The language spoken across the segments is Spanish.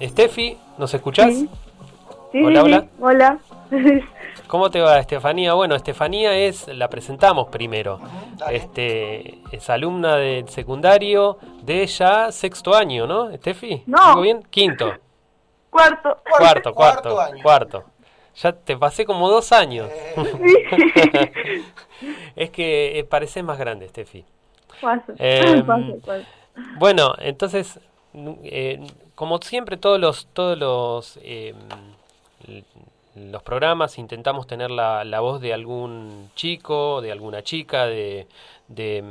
Steffi, ¿nos escuchás? Sí. Hola, sí, hola. sí. Hola. ¿Cómo te va, Estefanía? Bueno, Estefanía es, la presentamos primero. dale. Este, es alumna del secundario de ya sexto año, ¿no, Estefi? No. ¿Digo bien? Quinto. Cuarto. Cuarto, cuarto, año. cuarto. Ya te pasé como dos años. Eh, es que eh, pareces más grande, Estefi. Paso. Paso, paso. Bueno, entonces, eh, como siempre, todos los, todos los, em, l- los programas intentamos tener la, la voz de algún chico, de alguna chica, de, de,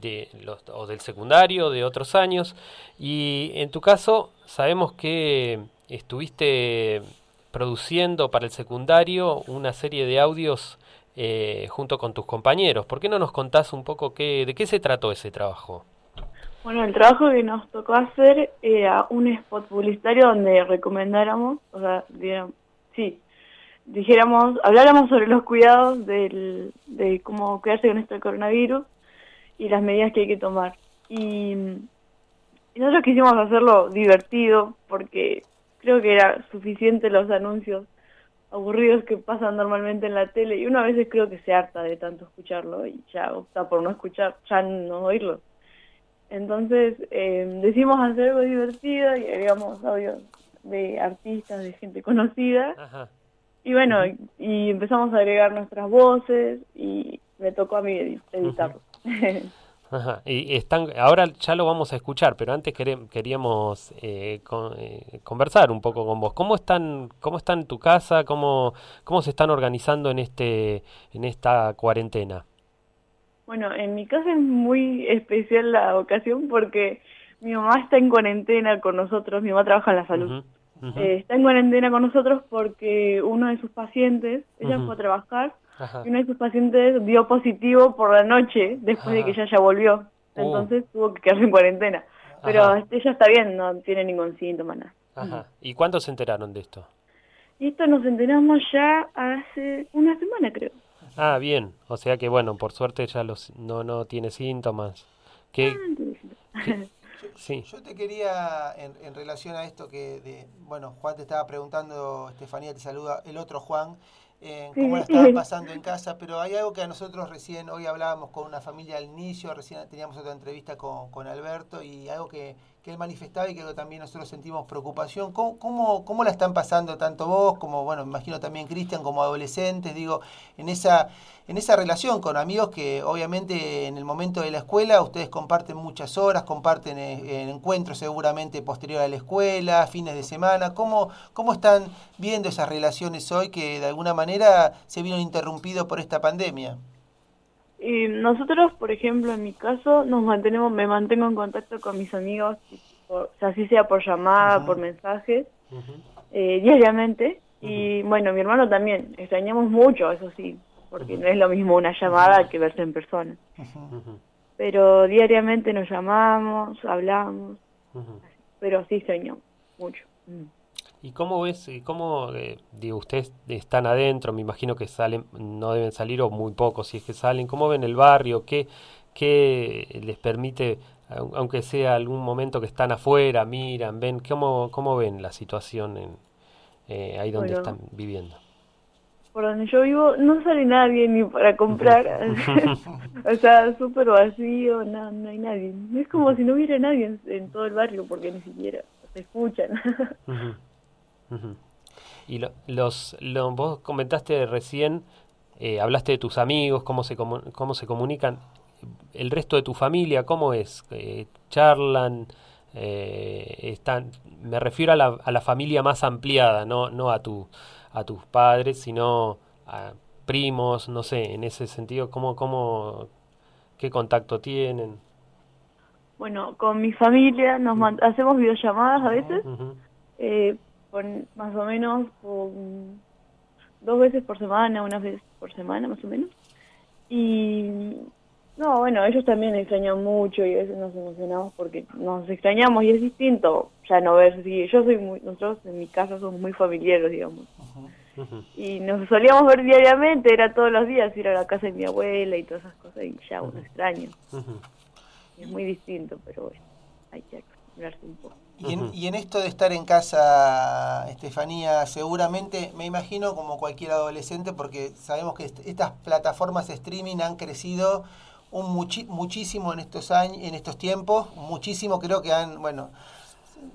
de los, o del secundario, de otros años. Y en tu caso, sabemos que estuviste produciendo para el secundario una serie de audios eh, junto con tus compañeros. ¿Por qué no nos contás un poco qué, de qué se trató ese trabajo? Bueno, el trabajo que nos tocó hacer era un spot publicitario donde recomendáramos, o sea, sí, dijéramos, habláramos sobre los cuidados del, de cómo cuidarse con esto del coronavirus y las medidas que hay que tomar. Y, y nosotros quisimos hacerlo divertido porque creo que era suficiente los anuncios aburridos que pasan normalmente en la tele y uno a veces creo que se harta de tanto escucharlo y ya opta por no escuchar, ya no oírlo. Entonces eh, decidimos hacer algo divertido y agregamos audios de artistas, de gente conocida Ajá. y bueno, y empezamos a agregar nuestras voces y me tocó a mí edi- editarlo. Ajá. Y están, ahora ya lo vamos a escuchar, pero antes queríamos eh, con- eh, conversar un poco con vos. ¿Cómo están, cómo está en tu casa? ¿Cómo, cómo se están organizando en este, en esta cuarentena? Bueno, en mi casa es muy especial la ocasión porque mi mamá está en cuarentena con nosotros, mi mamá trabaja en la salud. Eh, está en cuarentena con nosotros porque uno de sus pacientes, ella Ujú. fue a trabajar Ajá. y uno de sus pacientes dio positivo por la noche después de que ella ya volvió. Oh. Entonces tuvo que quedarse en cuarentena. Pero Ajá. este, ella está bien, no tiene ningún síntoma, nada. Ajá. ¿Y cuándo se enteraron de esto? Y esto nos enteramos ya hace una semana, creo. Ah, bien. O sea que bueno, por suerte ya los, no, no tiene síntomas. ¿Qué, sí. Yo te quería, en, en relación a esto que, de, bueno, Juan te estaba preguntando, Estefanía te saluda, el otro Juan, eh, cómo la Sí. estaban pasando en casa, pero hay algo que a nosotros recién, hoy hablábamos con una familia al inicio, recién teníamos otra entrevista con, con Alberto y algo que, que él manifestaba y que también nosotros sentimos preocupación. ¿Cómo, cómo, cómo la están pasando tanto vos como, bueno, me imagino también Cristian como adolescentes, digo, en esa, en esa relación con amigos que obviamente en el momento de la escuela ustedes comparten muchas horas, comparten eh, encuentros seguramente posterior a la escuela, fines de semana. ¿Cómo, ¿Cómo están viendo esas relaciones hoy que de alguna manera se vieron interrumpidos por esta pandemia? Y nosotros, por ejemplo, en mi caso, nos mantenemos, me mantengo en contacto con mis amigos, por, o sea, así sea por llamada, por mensajes, eh, diariamente. Y bueno, mi hermano también, extrañamos mucho, eso sí, porque no es lo mismo una llamada que verse en persona. Pero diariamente nos llamamos, hablamos, pero sí extrañamos mucho. ¿Y cómo ves, y cómo, eh, digo, ustedes están adentro, me imagino que salen, no deben salir o muy pocos si es que salen, ¿cómo ven el barrio? ¿Qué, qué les permite, au- aunque sea algún momento que están afuera, miran, ven, cómo, cómo ven la situación en, eh, ahí donde Bueno. están viviendo? Por donde yo vivo no sale nadie ni para comprar, o sea, súper vacío, no, no hay nadie. Es como si no hubiera nadie en, en todo el barrio porque ni siquiera se escuchan. Y lo- los, lo- vos comentaste recién, eh, hablaste de tus amigos, cómo se, cómo se comunican. El resto de tu familia, ¿cómo es? Eh, ¿Charlan? Eh, están, me refiero a la, a la familia más ampliada, no, no a, tu, a tus padres, sino a primos, no sé, en ese sentido, ¿cómo, cómo, ¿qué contacto tienen? Bueno, con mi familia nos hacemos videollamadas a veces, eh, por- más o menos por, dos veces por semana, una vez por semana más o menos. Y no, bueno, ellos también extrañan mucho y a veces nos emocionamos porque nos extrañamos y es distinto ya no ver si yo soy muy, nosotros en mi casa somos muy familiares, digamos. Y nos solíamos ver diariamente, era todos los días ir a la casa de mi abuela y todas esas cosas y ya uno extraña. Ujú. Es muy distinto, pero bueno, Y en, y en, esto de estar en casa, Estefanía, seguramente me imagino como cualquier adolescente, porque sabemos que estas plataformas de streaming han crecido un muchísimo en estos años, en estos tiempos, muchísimo creo que han, bueno,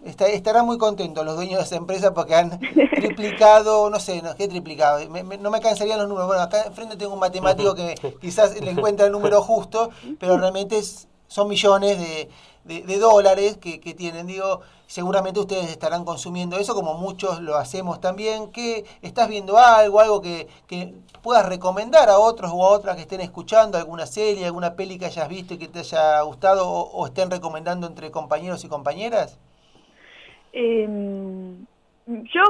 está, estarán muy contentos los dueños de esa empresa porque han triplicado, no sé, no, ¿qué triplicado? no me cansarían los números. Bueno, acá enfrente tengo un matemático que quizás le encuentra el número justo, pero realmente son millones de, de, dólares que, que, tienen. Digo, seguramente ustedes estarán consumiendo eso como muchos lo hacemos también. ¿Qué, ¿Estás viendo algo, algo que, que puedas recomendar a otros o a otras que estén escuchando, alguna serie, alguna peli que hayas visto y que te haya gustado o, estén recomendando entre compañeros y compañeras? Eh, yo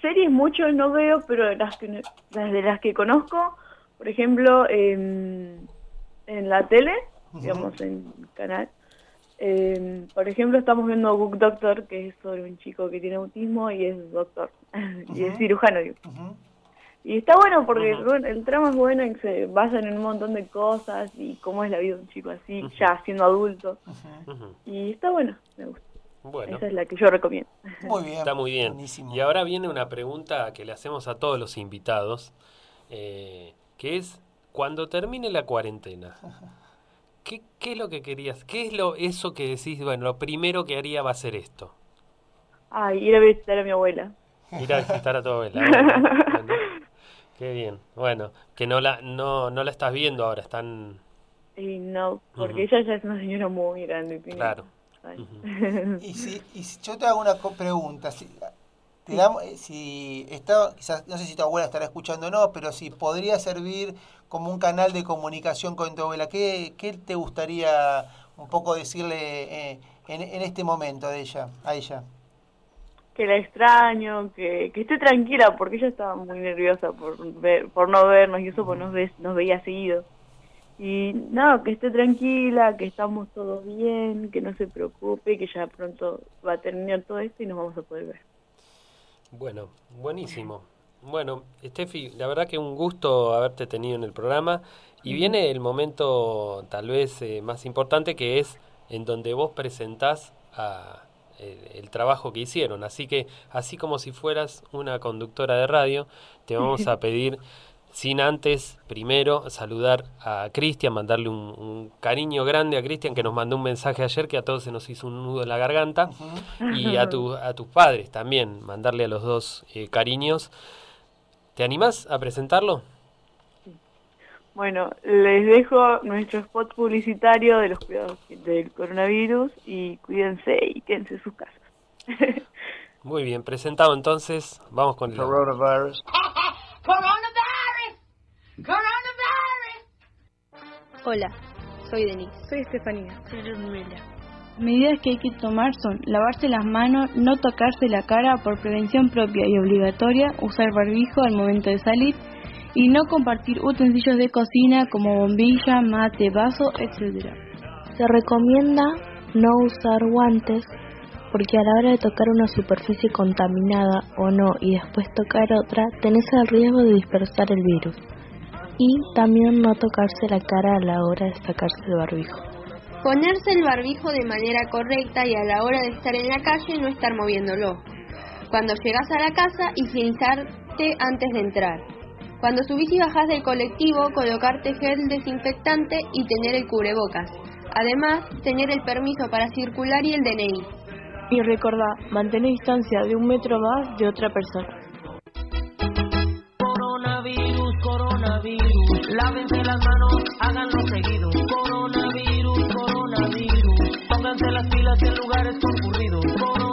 series mucho no veo, pero las, que, las de las que conozco, por ejemplo, en la tele, digamos, en canal, eh, por ejemplo, estamos viendo Book Doctor, que es sobre un chico que tiene autismo y es doctor, y es cirujano. Y está bueno porque el trama es bueno y se basan en un montón de cosas y cómo es la vida de un chico así, ya siendo adulto. Y está bueno, me gusta. Bueno. Esa es la que yo recomiendo. Muy bien. Está muy bien. Y ahora viene una pregunta que le hacemos a todos los invitados, eh, que es, cuando termine la cuarentena, ¿Qué, ¿Qué es lo que querías? ¿Qué es lo eso que decís, bueno, lo primero que haría va a ser esto? Ay, ir a visitar a mi abuela. Ir a visitar a tu abuela. qué bien. Bueno, que no la no no la estás viendo ahora, están y no, porque ella ya es una señora muy grande. Claro. y, si, y si yo te hago una pregunta, si, digamos, eh, si está, quizás, no sé si tu abuela estará escuchando o no, pero si podría servir como un canal de comunicación con tu abuela, ¿qué, qué te gustaría un poco decirle eh, en, en, este momento de ella, a ella? Que la extraño, que, que esté tranquila, porque ella estaba muy nerviosa por ver, por no vernos y eso pues nos, nos veía seguido. Y nada, que esté tranquila, que estamos todos bien, que no se preocupe, que ya pronto va a terminar todo esto y nos vamos a poder ver. Bueno, buenísimo. Bueno, Steffi, la verdad que un gusto haberte tenido en el programa y viene el momento tal vez eh, más importante que es en donde vos presentás a, el trabajo que hicieron. Así que, así como si fueras una conductora de radio, te vamos a pedir sin antes, primero, saludar a Cristian, mandarle un, cariño grande a Cristian que nos mandó un mensaje ayer que a todos se nos hizo un nudo en la garganta. Y a, tu, a tus padres también, mandarle a los dos eh, cariños. ¿Te animás a presentarlo? Bueno, les dejo nuestro spot publicitario de los cuidados del coronavirus y cuídense y quédense en sus casas. Muy bien, presentado entonces, vamos con el coronavirus. Hola, soy Denise. Soy Estefanía. Soy Ludmila. Medidas que hay que tomar son lavarse las manos, no tocarse la cara por prevención propia y obligatoria, usar barbijo al momento de salir y no compartir utensilios de cocina como bombilla, mate, vaso, etc. Se recomienda no usar guantes porque a la hora de tocar una superficie contaminada o no y después tocar otra, tenés el riesgo de dispersar el virus y también no tocarse la cara a la hora de sacarse el barbijo. Ponerse el barbijo de manera correcta y a la hora de estar en la calle no estar moviéndolo. Cuando llegas a la casa, higienizarte antes de entrar. Cuando subís y bajás del colectivo, colocarte gel desinfectante y tener el cubrebocas. Además, tener el permiso para circular y el DNI. Y recordá, mantener distancia de un metro más de otra persona. Lávense las manos, háganlo seguido. Coronavirus de las filas en lugares concurridos.